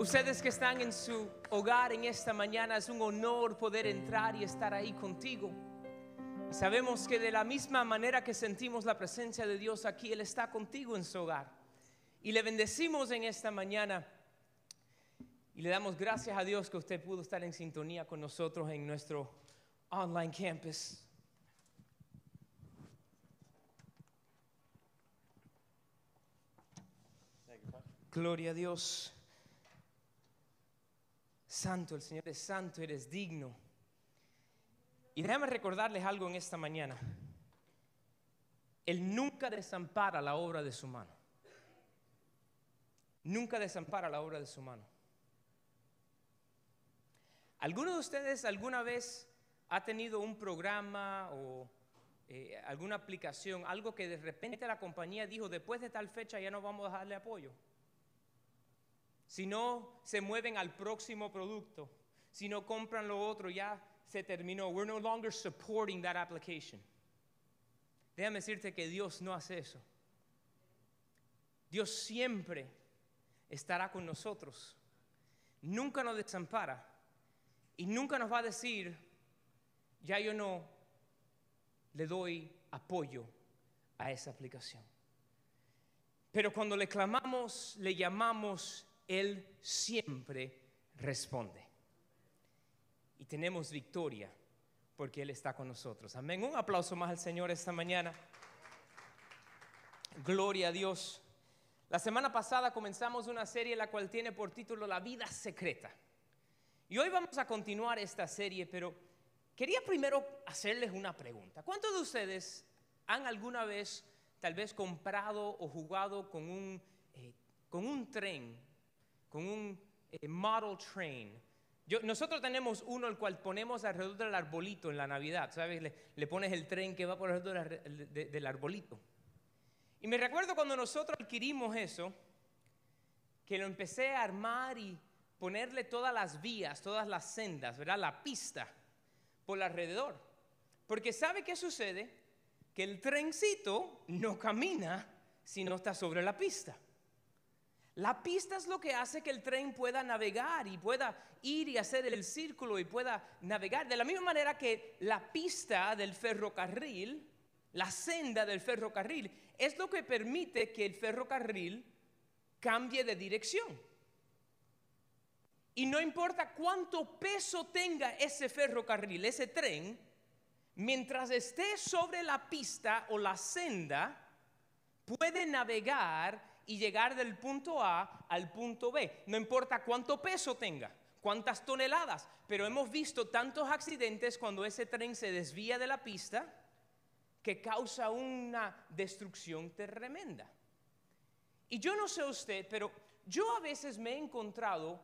Ustedes que están en su hogar en esta mañana, es un honor poder entrar y estar ahí contigo. Sabemos que de la misma manera que sentimos la presencia de Dios aquí, Él está contigo en su hogar. Y le bendecimos en esta mañana. Y le damos gracias a Dios que usted pudo estar en sintonía con nosotros en nuestro online campus. Gloria a Dios. Santo, el Señor es santo, eres digno. Y déjame recordarles algo en esta mañana. Él nunca desampara la obra de su mano. Nunca desampara la obra de su mano. ¿Alguno de ustedes alguna vez ha tenido un programa o eh, alguna aplicación, algo que de repente la compañía dijo, después de tal fecha ya no vamos a darle apoyo? Si no se mueven al próximo producto, si no compran lo otro, ya se terminó. We're no longer supporting that application. Déjame decirte que Dios no hace eso. Dios siempre estará con nosotros. Nunca nos desampara y nunca nos va a decir, ya yo no le doy apoyo a esa aplicación. Pero cuando le clamamos, le llamamos, Él siempre responde. Y tenemos victoria porque Él está con nosotros. Amén. Un aplauso más al Señor esta mañana. Gloria a Dios. La semana pasada comenzamos una serie la cual tiene por título La vida secreta. Y hoy vamos a continuar esta serie, pero quería primero hacerles una pregunta. ¿Cuántos de ustedes han alguna vez tal vez comprado o jugado con un, eh, con un tren, con un eh, model train? Yo, nosotros tenemos uno el cual ponemos alrededor del arbolito en la Navidad, ¿sabes? Le, pones el tren que va por alrededor del arbolito. Y me recuerdo cuando nosotros adquirimos eso, que lo empecé a armar y ponerle todas las vías, todas las sendas, ¿verdad? La pista por alrededor. Porque ¿sabe qué sucede? Que el trencito no camina si no está sobre la pista. La pista es lo que hace que el tren pueda navegar y pueda ir y hacer el círculo y pueda navegar. De la misma manera que la pista del ferrocarril, la senda del ferrocarril, es lo que permite que el ferrocarril cambie de dirección. Y no importa cuánto peso tenga ese ferrocarril, ese tren, mientras esté sobre la pista o la senda, puede navegar y llegar del punto A al punto B. No importa cuánto peso tenga, cuántas toneladas, pero hemos visto tantos accidentes cuando ese tren se desvía de la pista que causa una destrucción tremenda. Y yo no sé usted, pero yo a veces me he encontrado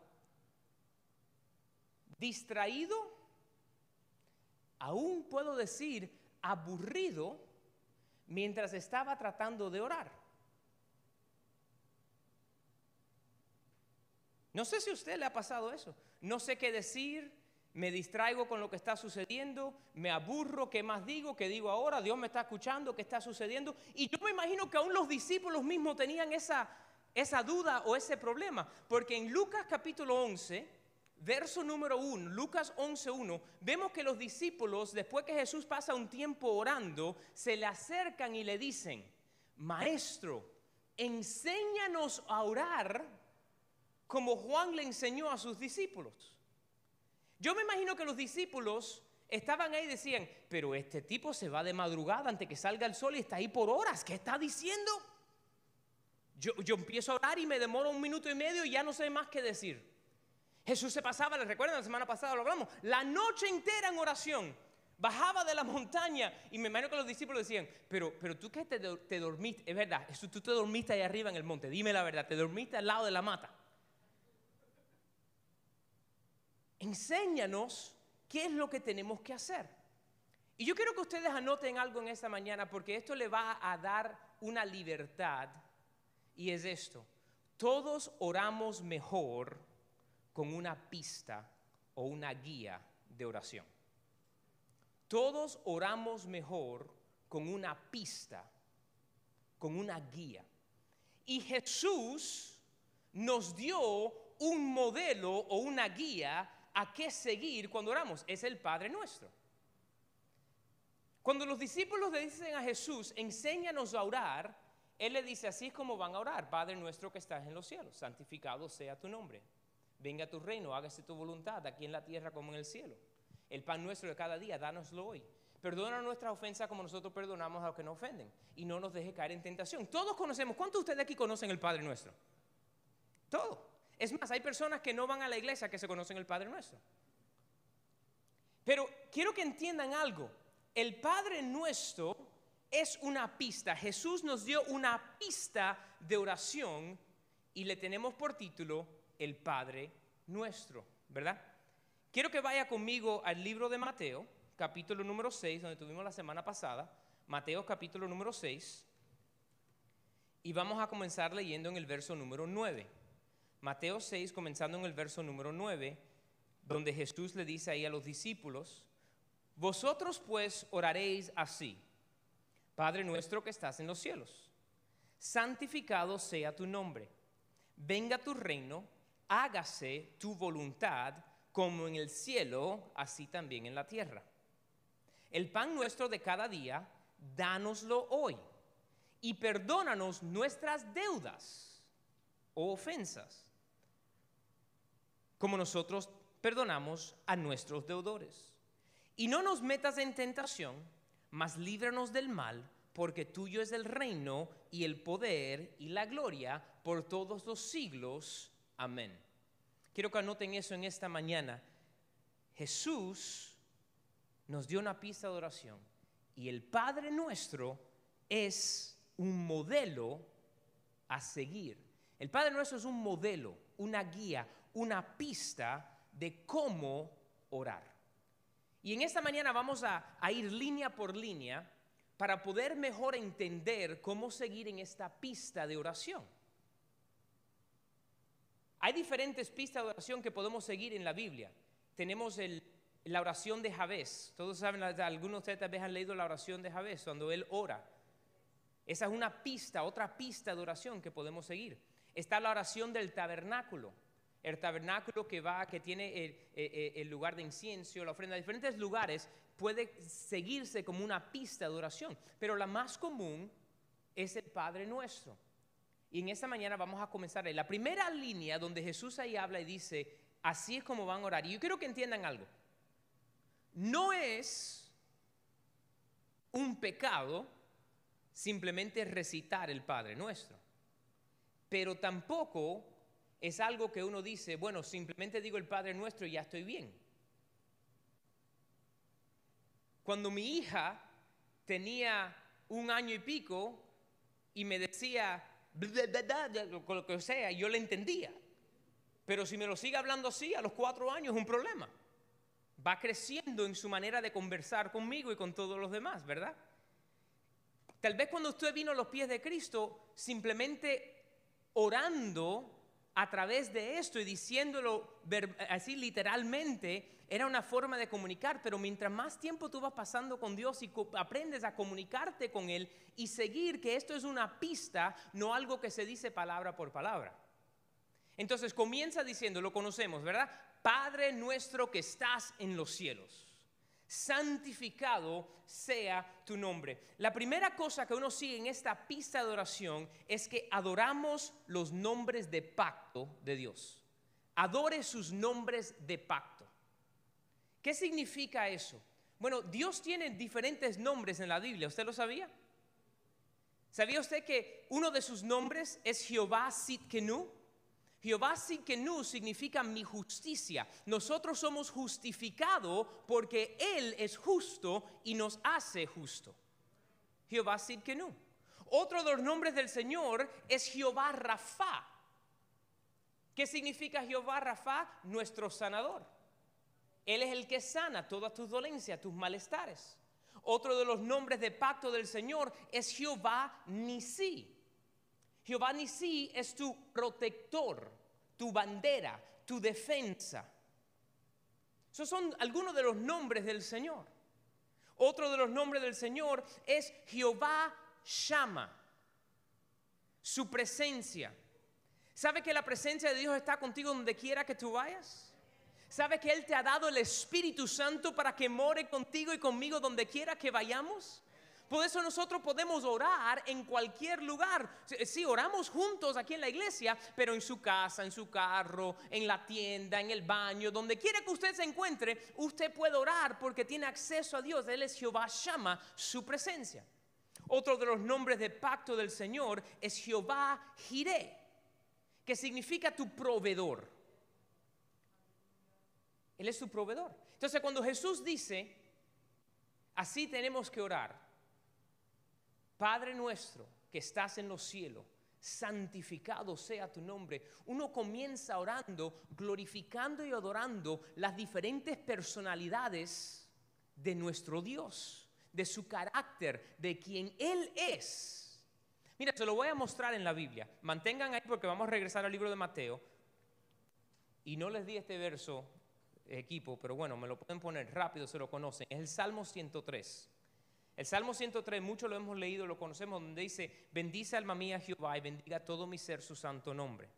distraído, aún puedo decir aburrido, mientras estaba tratando de orar. No sé si a usted le ha pasado eso. No sé qué decir, me distraigo con lo que está sucediendo, me aburro, ¿qué más digo? ¿Qué digo ahora? Dios me está escuchando, ¿qué está sucediendo? Y yo me imagino que aún los discípulos mismos tenían esa, esa duda o ese problema, porque en Lucas capítulo 11, verso número 1, Lucas 11.1, vemos que los discípulos, después que Jesús pasa un tiempo orando, se le acercan y le dicen, Maestro, enséñanos a orar como Juan le enseñó a sus discípulos. Yo me imagino que los discípulos estaban ahí y decían, pero este tipo se va de madrugada antes que salga el sol y está ahí por horas. ¿Qué está diciendo? Yo, empiezo a orar y me demoro un minuto y medio y ya no sé más qué decir. Jesús se pasaba, les recuerdan, la semana pasada lo hablamos, la noche entera en oración. Bajaba de la montaña y me imagino que los discípulos decían, pero, pero tú que te, te dormiste, es verdad, tú te dormiste ahí arriba en el monte, dime la verdad, te dormiste al lado de la mata. Enséñanos qué es lo que tenemos que hacer. Y yo quiero que ustedes anoten algo en esta mañana porque esto le va a dar una libertad y es esto. Todos oramos mejor con una pista o una guía de oración. Todos oramos mejor con una pista, con una guía. Y Jesús nos dio un modelo o una guía a qué seguir cuando oramos. Es el Padre nuestro. Cuando los discípulos le dicen a Jesús, enséñanos a orar, Él le dice, así es como van a orar, Padre nuestro que estás en los cielos, santificado sea tu nombre. Venga tu reino, hágase tu voluntad, aquí en la tierra como en el cielo. El pan nuestro de cada día, dánoslo hoy. Perdona nuestras ofensas como nosotros perdonamos a los que nos ofenden. Y no nos deje caer en tentación. Todos conocemos, ¿cuántos de ustedes aquí conocen el Padre nuestro? Todo. Es más, hay personas que no van a la iglesia que se conocen el Padre nuestro. Pero quiero que entiendan algo el Padre nuestro es una pista. Jesús nos dio una pista de oración y le tenemos por título el Padre nuestro, ¿verdad? Quiero que vaya conmigo al libro de Mateo, capítulo número 6, donde tuvimos la semana pasada. Mateo capítulo número 6. Y vamos a comenzar leyendo en el verso número 9. Mateo 6, comenzando en el verso número 9, donde Jesús le dice ahí a los discípulos, vosotros pues oraréis así, Padre nuestro que estás en los cielos, santificado sea tu nombre, venga tu reino, hágase tu voluntad como en el cielo, así también en la tierra. El pan nuestro de cada día, dánoslo hoy y perdónanos nuestras deudas o ofensas, como nosotros perdonamos a nuestros deudores y no nos metas en tentación, mas líbranos del mal, porque tuyo es el reino y el poder y la gloria por todos los siglos. Amén. Quiero que anoten eso en esta mañana. Jesús nos dio una pista de oración y el Padre nuestro es un modelo a seguir. El Padre nuestro es un modelo, una guía, una pista de cómo orar. Y en esta mañana vamos a, ir línea por línea para poder mejor entender cómo seguir en esta pista de oración. Hay diferentes pistas de oración que podemos seguir en la Biblia. Tenemos la oración de Javés. Todos saben, algunos de ustedes tal vez han leído la oración de Javés, cuando él ora. Esa es una pista, otra pista de oración que podemos seguir. Está la oración del tabernáculo el tabernáculo que va, que tiene el, lugar de incienso, la ofrenda, diferentes lugares, puede seguirse como una pista de oración. Pero la más común es el Padre Nuestro. Y en esta mañana vamos a comenzar la primera línea donde Jesús ahí habla y dice, así es como van a orar. Y yo quiero que entiendan algo. No es un pecado simplemente recitar el Padre Nuestro, pero tampoco es algo que uno dice, bueno, simplemente digo el Padre Nuestro y ya estoy bien. Cuando mi hija tenía un año y pico y me decía, con lo que sea, yo le entendía. Pero si me lo sigue hablando así, a los cuatro años es un problema. Va creciendo en su manera de conversar conmigo y con todos los demás, ¿verdad? Tal vez cuando usted vino a los pies de Cristo, simplemente orando a través de esto y diciéndolo así literalmente, era una forma de comunicar, pero mientras más tiempo tú vas pasando con Dios y aprendes a comunicarte con Él y seguir que esto es una pista, no algo que se dice palabra por palabra. Entonces comienza diciendo, lo conocemos, ¿verdad? Padre nuestro que estás en los cielos santificado sea tu nombre. La primera cosa que uno sigue en esta pista de oración es que adoramos los nombres de pacto de Dios. Adore sus nombres de pacto. ¿Qué significa eso? Bueno, Dios tiene diferentes nombres en la Biblia, ¿usted lo sabía? ¿Sabía usted que uno de sus nombres es Jehová Sitkenu? Jehová Sikenu significa mi justicia. Nosotros somos justificados porque Él es justo y nos hace justo. Jehová Sikenu. Otro de los nombres del Señor es Jehová Rafa. ¿Qué significa Jehová Rafa? Nuestro sanador. Él es el que sana todas tus dolencias, tus malestares. Otro de los nombres de pacto del Señor es Jehová Nisi. Jehová Nisi es tu protector, tu bandera, tu defensa. Esos son algunos de los nombres del Señor. Otro de los nombres del Señor es Jehová Shama, su presencia. ¿Sabe que la presencia de Dios está contigo donde quiera que tú vayas? ¿Sabe que Él te ha dado el Espíritu Santo para que more contigo y conmigo donde quiera que vayamos? Por eso nosotros podemos orar en cualquier lugar. Sí, oramos juntos aquí en la iglesia, pero en su casa, en su carro, en la tienda, en el baño, donde quiera que usted se encuentre, usted puede orar porque tiene acceso a Dios. Él es Jehová, llama su presencia. Otro de los nombres de pacto del Señor es Jehová Jireh, que significa tu proveedor. Él es tu proveedor. Entonces cuando Jesús dice, así tenemos que orar, Padre nuestro que estás en los cielos, santificado sea tu nombre. Uno comienza orando, glorificando y adorando las diferentes personalidades de nuestro Dios, de su carácter, de quien Él es. Mira, se lo voy a mostrar en la Biblia. Mantengan ahí porque vamos a regresar al libro de Mateo. Y no les di este verso, equipo, pero bueno, me lo pueden poner rápido, se lo conocen. Es el Salmo 103. El Salmo 103, mucho lo hemos leído, lo conocemos, donde dice, bendice alma mía Jehová y bendiga todo mi ser su santo nombre.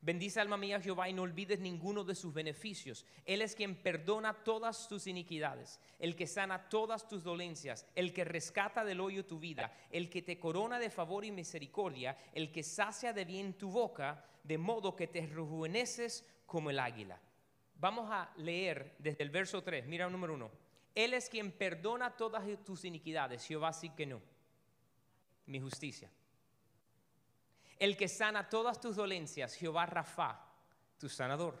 Bendice alma mía Jehová y no olvides ninguno de sus beneficios. Él es quien perdona todas tus iniquidades, el que sana todas tus dolencias, el que rescata del hoyo tu vida, el que te corona de favor y misericordia, el que sacia de bien tu boca, de modo que te rejuveneces como el águila. Vamos a leer desde el verso 3, mira el número 1. Él es quien perdona todas tus iniquidades. Jehová sí que no. Mi justicia. El que sana todas tus dolencias. Jehová Rafa, tu sanador.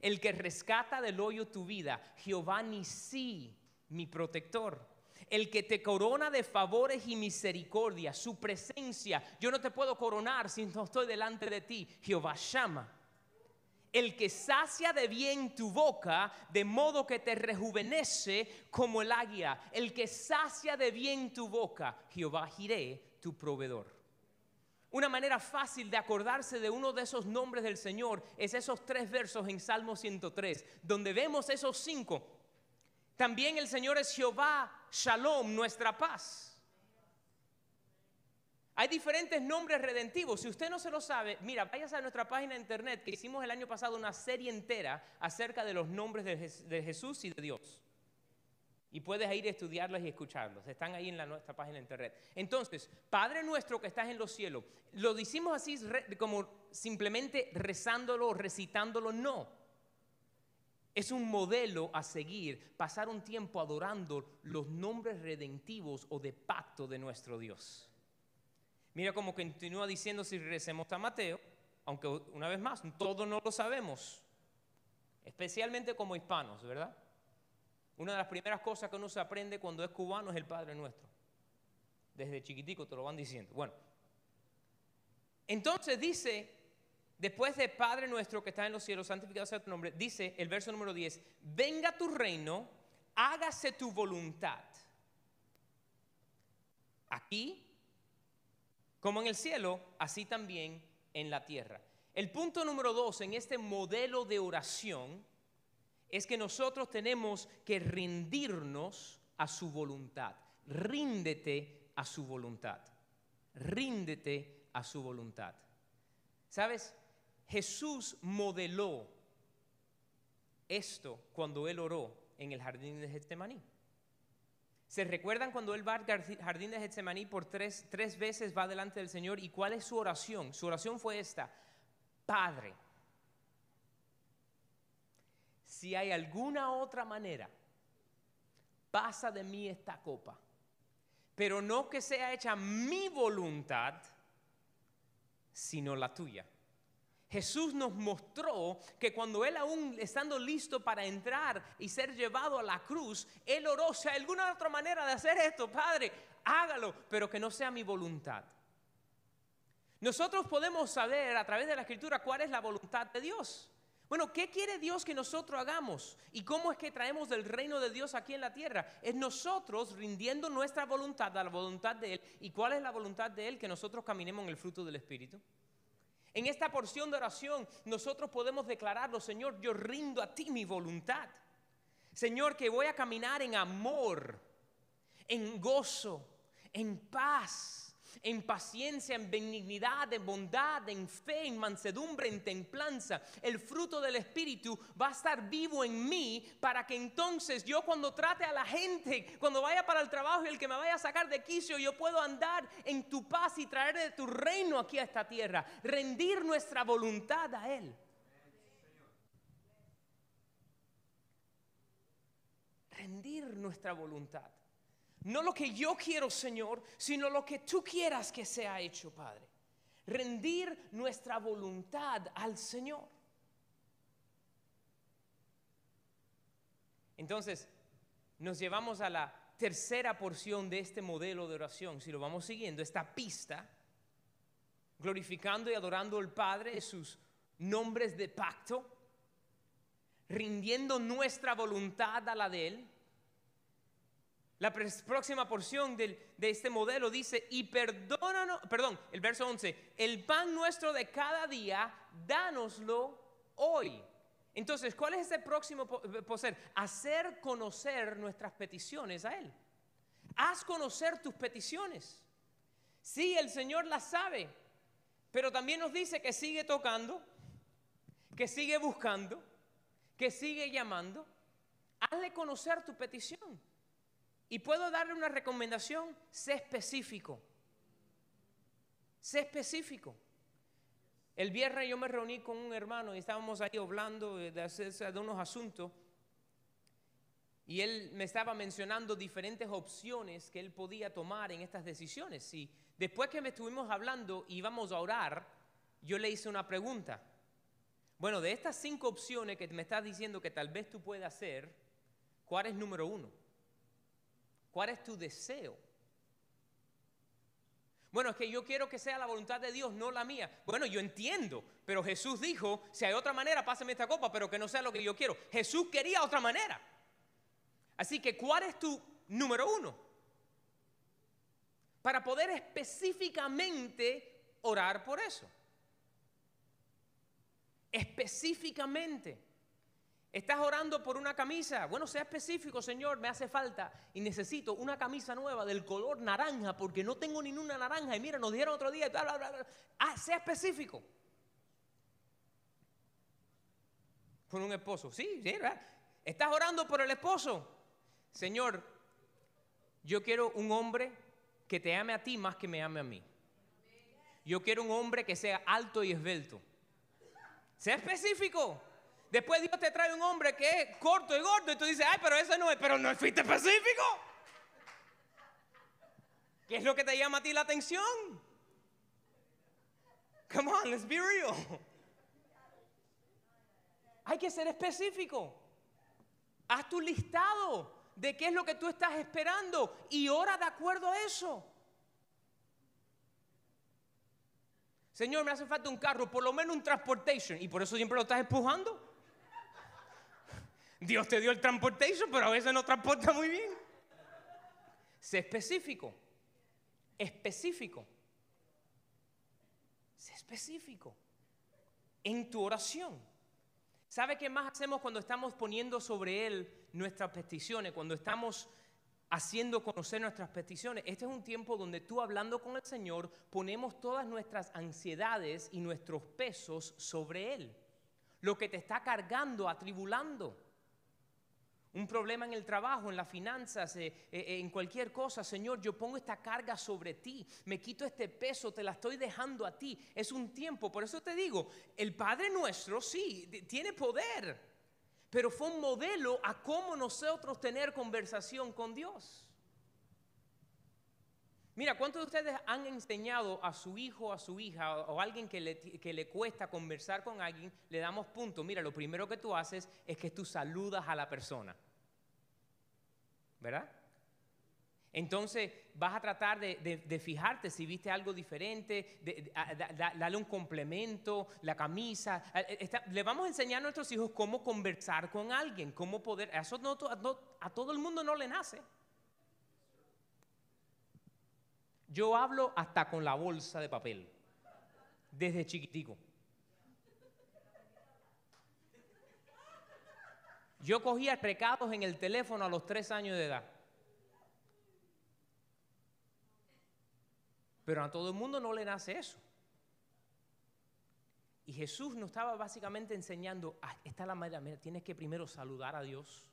El que rescata del hoyo tu vida. Jehová Nisi, mi protector. El que te corona de favores y misericordia. Su presencia. Yo no te puedo coronar si no estoy delante de ti. Jehová llama el que sacia de bien tu boca, de modo que te rejuvenece como el águila. El que sacia de bien tu boca, Jehová Jiré, tu proveedor. Una manera fácil de acordarse de uno de esos nombres del Señor es esos tres versos en Salmo 103, donde vemos esos cinco. También el Señor es Jehová, Shalom, nuestra paz. Hay diferentes nombres redentivos. Si usted no se lo sabe, mira, váyase a nuestra página de internet que hicimos el año pasado una serie entera acerca de los nombres de, Jesús y de Dios. Y puedes ir a estudiarlos y escucharlos. Están ahí en nuestra página de internet. Entonces, Padre nuestro que estás en los cielos, ¿lo hicimos así como simplemente rezándolo, recitándolo? No. Es un modelo a seguir, pasar un tiempo adorando los nombres redentivos o de pacto de nuestro Dios. Mira cómo continúa diciendo si regresemos a Mateo, aunque una vez más, todos no lo sabemos, especialmente como hispanos, ¿verdad? Una de las primeras cosas que uno se aprende cuando es cubano es el Padre Nuestro. Desde chiquitico te lo van diciendo. Bueno, entonces dice, después de Padre Nuestro que está en los cielos, santificado sea tu nombre, dice el verso número 10, venga tu reino, hágase tu voluntad. Aquí como en el cielo, así también en la tierra. El punto número dos en este modelo de oración es que nosotros tenemos que rendirnos a su voluntad. Ríndete a su voluntad. Ríndete a su voluntad. ¿Sabes? José modeló esto cuando él oró en el jardín de Getsemaní. ¿Se recuerdan cuando él va al jardín de Getsemaní por tres, tres veces va delante del Señor? ¿Y cuál es su oración? Su oración fue esta. Padre, si hay alguna otra manera, pasa de mí esta copa, pero no que sea hecha mi voluntad, sino la tuya. Jesús nos mostró que cuando Él aún estando listo para entrar y ser llevado a la cruz, Él oró, si hay alguna otra manera de hacer esto, Padre, hágalo, pero que no sea mi voluntad. Nosotros podemos saber a través de la escritura cuál es la voluntad de Dios. Bueno, ¿qué quiere Dios que nosotros hagamos? ¿Y cómo es que traemos del reino de Dios aquí en la tierra? Es nosotros rindiendo nuestra voluntad a la voluntad de Él. ¿Y cuál es la voluntad de Él? Que nosotros caminemos en el fruto del Espíritu. En esta porción de oración nosotros podemos declararlo, Señor, yo rindo a ti mi voluntad. Señor, que voy a caminar en amor, en gozo, en paz, en paciencia, en benignidad, en bondad, en fe, en mansedumbre, en templanza. El fruto del Espíritu va a estar vivo en mí para que entonces yo cuando trate a la gente, cuando vaya para el trabajo y el que me vaya a sacar de quicio, yo puedo andar en tu paz y traer de tu reino aquí a esta tierra. Rendir nuestra voluntad a Él. Rendir nuestra voluntad. No lo que yo quiero, Señor, sino lo que tú quieras que sea hecho, Padre. Rendir nuestra voluntad al Señor. Entonces, nos llevamos a la tercera porción de este modelo de oración, si lo vamos siguiendo, esta pista, glorificando y adorando al Padre, sus nombres de pacto, rindiendo nuestra voluntad a la de Él la próxima porción de este modelo dice, y perdónanos, perdón, el verso 11, el pan nuestro de cada día, dánoslo hoy. Entonces, ¿cuál es ese próximo poder? Hacer conocer nuestras peticiones a Él. Haz conocer tus peticiones. Sí, el Señor las sabe, pero también nos dice que sigue tocando, que sigue buscando, que sigue llamando. Hazle conocer tu petición. Y puedo darle una recomendación, sé específico. Sé específico. El viernes yo me reuní con un hermano y estábamos ahí hablando de, de unos asuntos. Y él me estaba mencionando diferentes opciones que él podía tomar en estas decisiones. Y después que me estuvimos hablando y íbamos a orar, yo le hice una pregunta. Bueno, de estas cinco opciones que me estás diciendo que tal vez tú puedas hacer, ¿cuál es número uno? ¿Cuál es tu deseo? Bueno, es que yo quiero que sea la voluntad de Dios, no la mía. Bueno, yo entiendo, pero Jesús dijo, si hay otra manera, pásame esta copa, pero que no sea lo que yo quiero. Jesús quería otra manera. Así que, ¿cuál es tu número uno? Para poder específicamente orar por eso. Específicamente. Estás orando por una camisa. Bueno, sea específico, Señor, me hace falta y necesito una camisa nueva del color naranja porque no tengo ninguna naranja. Y mira, nos dieron otro día. Bla, bla, bla, Ah, sea específico. Por un esposo. Sí, sí, ¿verdad? Estás orando por el esposo. Señor, yo quiero un hombre que te ame a ti más que me ame a mí. Yo quiero un hombre que sea alto y esbelto. Sea específico. Después Dios te trae un hombre que es corto y gordo y tú dices, ay, pero ese no es, pero no fuiste específico. ¿Qué es lo que te llama a ti la atención? Come on, let's be real. Hay que ser específico. Haz tu listado de qué es lo que tú estás esperando y ora de acuerdo a eso. Señor, me hace falta un carro, por lo menos un transportation, y por eso siempre lo estás empujando. Dios te dio el transportation, pero a veces no transporta muy bien. Sé específico. Específico. Sé específico. En tu oración. ¿Sabe qué más hacemos cuando estamos poniendo sobre Él nuestras peticiones? Cuando estamos haciendo conocer nuestras peticiones. Este es un tiempo donde tú hablando con el Señor ponemos todas nuestras ansiedades y nuestros pesos sobre Él. Lo que te está cargando, atribulando un problema en el trabajo, en las finanzas, eh, eh, eh, en cualquier cosa, Señor, yo pongo esta carga sobre ti, me quito este peso, te la estoy dejando a ti. Es un tiempo, por eso te digo, el Padre nuestro sí, tiene poder, pero fue un modelo a cómo nosotros tener conversación con Dios. Mira, ¿cuántos de ustedes han enseñado a su hijo, a su hija o a alguien que le, que le cuesta conversar con alguien? Le damos punto. Mira, lo primero que tú haces es que tú saludas a la persona. ¿Verdad? Entonces vas a tratar de, fijarte si viste algo diferente, de, darle un complemento, la camisa. Eh, le vamos a enseñar a nuestros hijos cómo conversar con alguien, cómo poder. Eso a todo el mundo no le nace. Yo hablo hasta con la bolsa de papel, desde chiquitico. Yo cogía recados en el teléfono a los tres años de edad. Pero a todo el mundo no le nace eso. Y Jesús nos estaba básicamente enseñando, ah, esta es la manera, mira, tienes que primero saludar a Dios,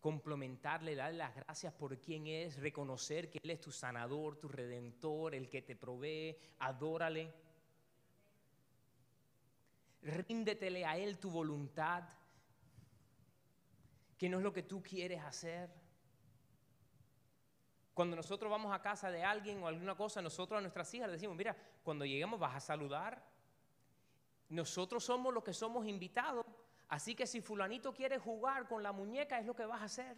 complementarle, darle las gracias por quien es, reconocer que Él es tu sanador, tu redentor, el que te provee, adórale. Ríndetele a Él tu voluntad, que no es lo que tú quieres hacer. Cuando nosotros vamos a casa de alguien o alguna cosa, nosotros a nuestras hijas le decimos, mira, cuando lleguemos vas a saludar, nosotros somos los que somos invitados, así que si fulanito quiere jugar con la muñeca es lo que vas a hacer.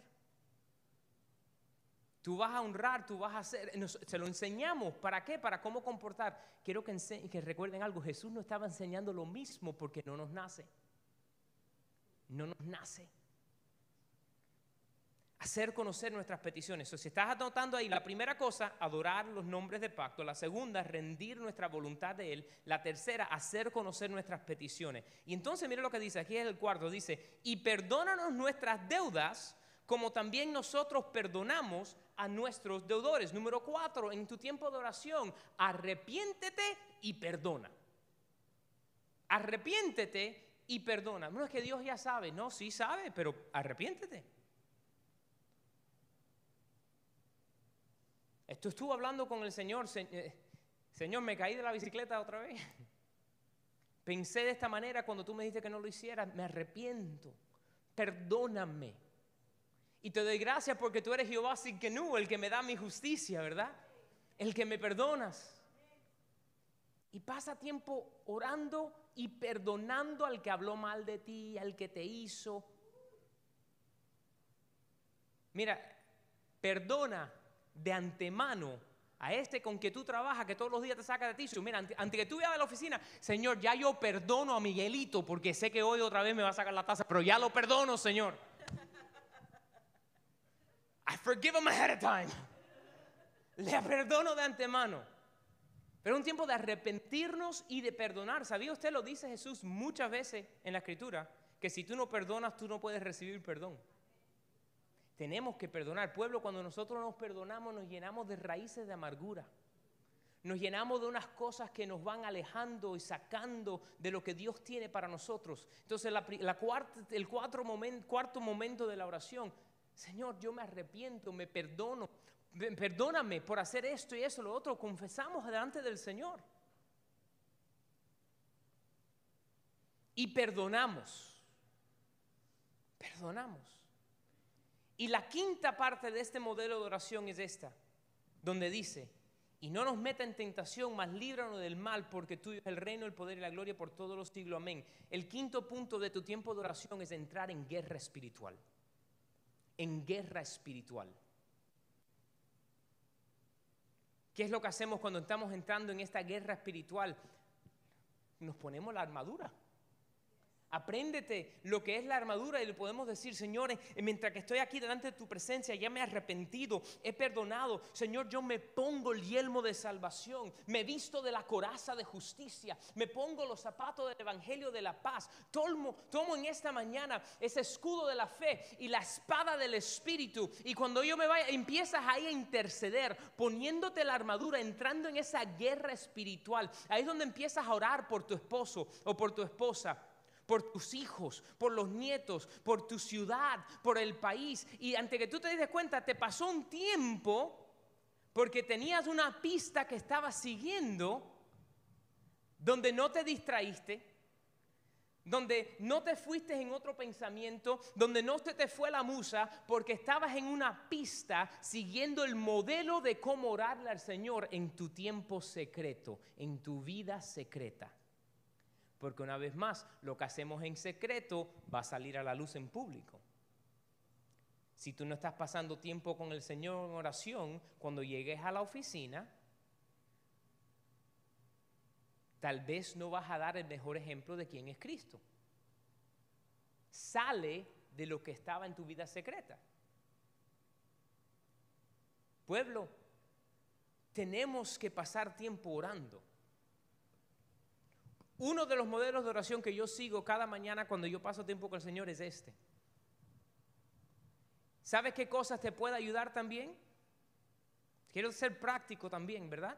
Tú vas a honrar, tú vas a hacer, se lo enseñamos, ¿para qué? Para cómo comportar. Quiero que, que recuerden algo, Jesús no estaba enseñando lo mismo porque no nos nace. No nos nace hacer conocer nuestras peticiones. O si estás anotando ahí, la primera cosa, adorar los nombres de pacto. La segunda, rendir nuestra voluntad de Él. La tercera, hacer conocer nuestras peticiones. Y entonces, mire lo que dice, aquí es el cuarto, dice, y perdónanos nuestras deudas como también nosotros perdonamos a nuestros deudores. Número cuatro, en tu tiempo de oración, arrepiéntete y perdona. Arrepiéntete y perdona. No es que Dios ya sabe, no, sí sabe, pero arrepiéntete. Esto estuvo hablando con el Señor, eh, Señor, me caí de la bicicleta otra vez. Pensé de esta manera cuando tú me dijiste que no lo hiciera, me arrepiento, perdóname. Y te doy gracias porque tú eres Jehová no, el que me da mi justicia, ¿verdad? El que me perdonas. Y pasa tiempo orando y perdonando al que habló mal de ti, al que te hizo. Mira, perdona de antemano a este con que tú trabajas, que todos los días te saca de ti. Mira, antes, que tú vayas a la oficina, Señor, ya yo perdono a Miguelito porque sé que hoy otra vez me va a sacar la taza, pero ya lo perdono, Señor. I forgive him ahead of time. Le perdono de antemano. Pero es un tiempo de arrepentirnos y de perdonar. ¿Sabía usted? Lo dice Jesús muchas veces en la Escritura, que si tú no perdonas, tú no puedes recibir perdón. Tenemos que perdonar. Pueblo, cuando nosotros nos perdonamos, nos llenamos de raíces de amargura. Nos llenamos de unas cosas que nos van alejando y sacando de lo que Dios tiene para nosotros. Entonces, el cuarto momento de la oración, Señor, yo me arrepiento, me perdono, perdóname por hacer esto y eso, lo otro. Confesamos delante del Señor. Y perdonamos. Perdonamos. Y la quinta parte de este modelo de oración es esta, donde dice, y no nos meta en tentación, mas líbranos del mal, porque tuyo es el reino, el poder y la gloria por todos los siglos. Amén. El quinto punto de tu tiempo de oración es entrar en guerra espiritual. En guerra espiritual. ¿Qué es lo que hacemos cuando estamos entrando en esta guerra espiritual? Nos ponemos la armadura. Apréndete lo que es la armadura y le podemos decir, señores, mientras que estoy aquí delante de tu presencia, ya me he arrepentido, he perdonado. Señor, yo me pongo el yelmo de salvación, me visto de la coraza de justicia, me pongo los zapatos del evangelio de la paz. Tomo, tomo en esta mañana ese escudo de la fe y la espada del espíritu. Y cuando yo me vaya, empiezas ahí a interceder, poniéndote la armadura, entrando en esa guerra espiritual. Ahí es donde empiezas a orar por tu esposo o por tu esposa por tus hijos, por los nietos, por tu ciudad, por el país. Y ante que tú te des cuenta, te pasó un tiempo porque tenías una pista que estabas siguiendo donde no te distraíste, donde no te fuiste en otro pensamiento, donde no se te fue la musa, porque estabas en una pista siguiendo el modelo de cómo orarle al Señor en tu tiempo secreto, en tu vida secreta. Porque una vez más, lo que hacemos en secreto va a salir a la luz en público. Si tú no estás pasando tiempo con el Señor en oración, cuando llegues a la oficina, tal vez no vas a dar el mejor ejemplo de quién es Cristo. Sale de lo que estaba en tu vida secreta. Pueblo, tenemos que pasar tiempo orando. Uno de los modelos de oración que yo sigo cada mañana cuando yo paso tiempo con el Señor es este. ¿Sabes qué cosas te puede ayudar también? Quiero ser práctico también, ¿verdad?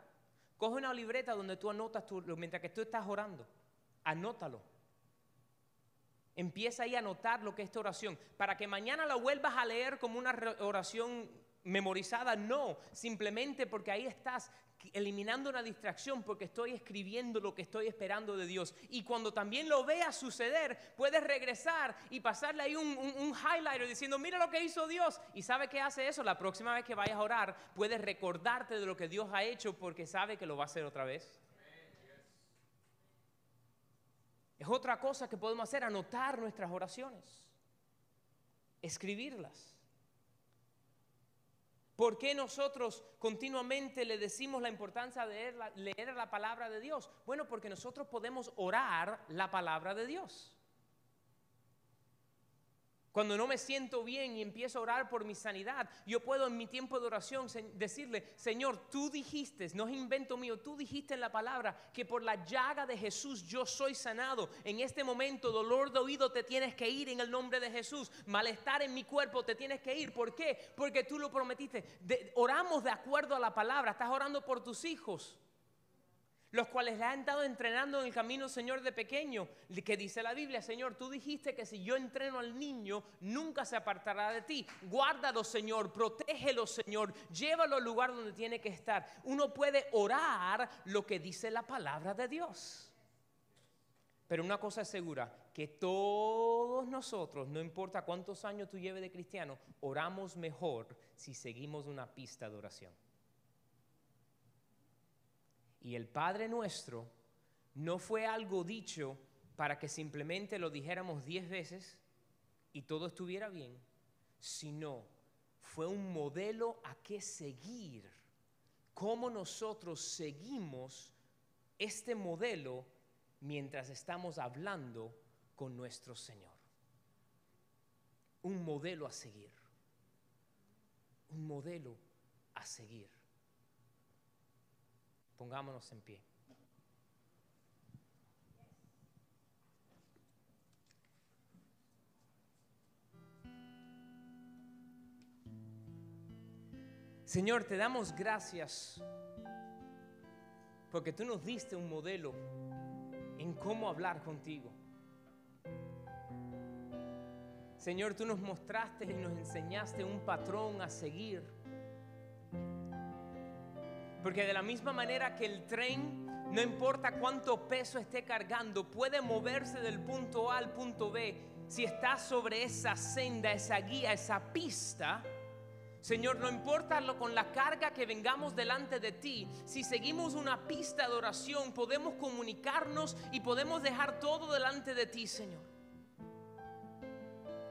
Coge una libreta donde tú anotas tu, mientras que tú estás orando. Anótalo. Empieza ahí a anotar lo que es esta oración. Para que mañana la vuelvas a leer como una oración memorizada, no. Simplemente porque ahí estás eliminando una distracción porque estoy escribiendo lo que estoy esperando de Dios. Y cuando también lo veas suceder, puedes regresar y pasarle ahí un, un, highlighter diciendo, mira lo que hizo Dios. Y sabe que hace eso, la próxima vez que vayas a orar, puedes recordarte de lo que Dios ha hecho porque sabe que lo va a hacer otra vez. Es otra cosa que podemos hacer, anotar nuestras oraciones, escribirlas. ¿Por qué nosotros continuamente le decimos la importancia de leer la, palabra de Dios? Bueno, porque nosotros podemos orar la palabra de Dios. Cuando no me siento bien y empiezo a orar por mi sanidad, yo puedo en mi tiempo de oración decirle, Señor, tú dijiste, no es invento mío, tú dijiste en la palabra que por la llaga de Jesús yo soy sanado. En este momento, dolor de oído te tienes que ir en el nombre de Jesús. Malestar en mi cuerpo te tienes que ir. ¿Por qué? Porque tú lo prometiste. oramos de acuerdo a la palabra. Estás orando por tus hijos los cuales le han estado entrenando en el camino, Señor, de pequeño, que dice la Biblia, Señor, tú dijiste que si yo entreno al niño, nunca se apartará de ti. Guárdalo, Señor, protégelo, Señor, llévalo al lugar donde tiene que estar. Uno puede orar lo que dice la palabra de Dios. Pero una cosa es segura, que todos nosotros, no importa cuántos años tú lleves de cristiano, oramos mejor si seguimos una pista de oración. Y el Padre nuestro no fue algo dicho para que simplemente lo dijéramos diez veces y todo estuviera bien, sino fue un modelo a que seguir. Cómo nosotros seguimos este modelo mientras estamos hablando con nuestro Señor. Un modelo a seguir. Un modelo a seguir. Pongámonos en pie. Señor, te damos gracias porque tú nos diste un modelo en cómo hablar contigo. Señor, tú nos mostraste y nos enseñaste un patrón a seguir porque de la misma manera que el tren, no importa cuánto peso esté cargando, puede moverse del punto A al punto B. Si está sobre esa senda, esa guía, esa pista, Señor, no importa lo, con la carga que vengamos delante de ti, si seguimos una pista de oración, podemos comunicarnos y podemos dejar todo delante de ti, Señor.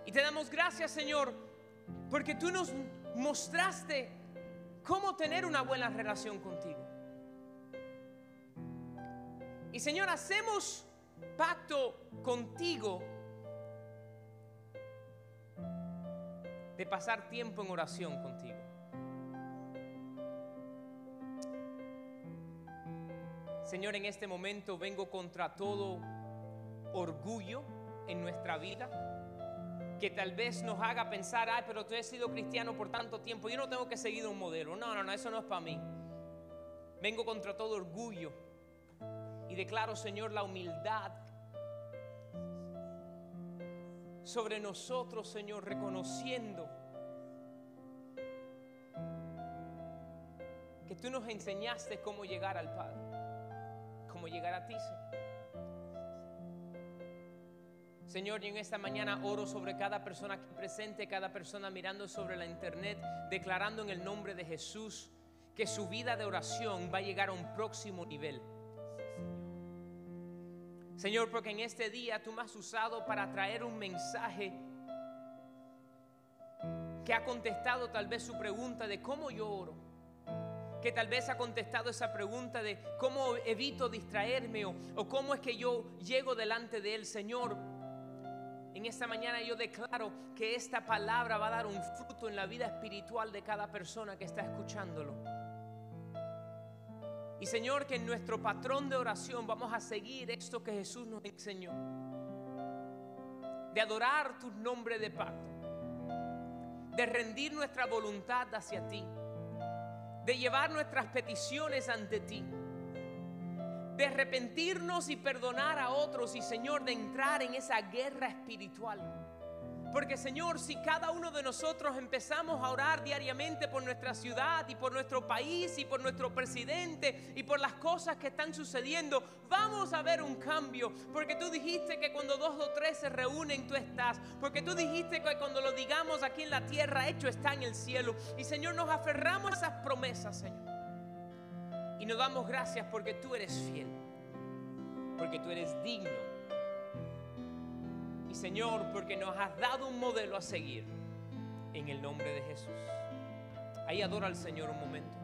Y te damos gracias, Señor, porque tú nos mostraste cómo tener una buena relación contigo. Y Señor, hacemos pacto contigo de pasar tiempo en oración contigo. Señor, en este momento vengo contra todo orgullo en nuestra vida que tal vez nos haga pensar, ay, pero tú has sido cristiano por tanto tiempo, yo no tengo que seguir un modelo. No, no, no, eso no es para mí. Vengo contra todo orgullo y declaro, Señor, la humildad sobre nosotros, Señor, reconociendo que tú nos enseñaste cómo llegar al Padre, cómo llegar a ti, Señor. Señor, y en esta mañana oro sobre cada persona aquí presente, cada persona mirando sobre la internet, declarando en el nombre de Jesús que su vida de oración va a llegar a un próximo nivel. Señor, porque en este día tú me has usado para traer un mensaje que ha contestado tal vez su pregunta de cómo yo oro. Que tal vez ha contestado esa pregunta de cómo evito distraerme o, o cómo es que yo llego delante de Él, Señor. En esta mañana yo declaro que esta palabra va a dar un fruto en la vida espiritual de cada persona que está escuchándolo. Y Señor, que en nuestro patrón de oración vamos a seguir esto que Jesús nos enseñó. De adorar tu nombre de pacto. De rendir nuestra voluntad hacia ti. de llevar nuestras peticiones ante ti, de arrepentirnos y perdonar a otros y Señor, de entrar en esa guerra espiritual. Porque Señor, si cada uno de nosotros empezamos a orar diariamente por nuestra ciudad y por nuestro país y por nuestro presidente y por las cosas que están sucediendo, vamos a ver un cambio. Porque tú dijiste que cuando dos o tres se reúnen, tú estás. Porque tú dijiste que cuando lo digamos aquí en la tierra, hecho está en el cielo. Y Señor, nos aferramos a esas promesas, Señor. Y nos damos gracias porque tú eres fiel. Porque tú eres digno y Señor, porque nos has dado un modelo a seguir. En el nombre de Jesús. Ahí adora al Señor un momento.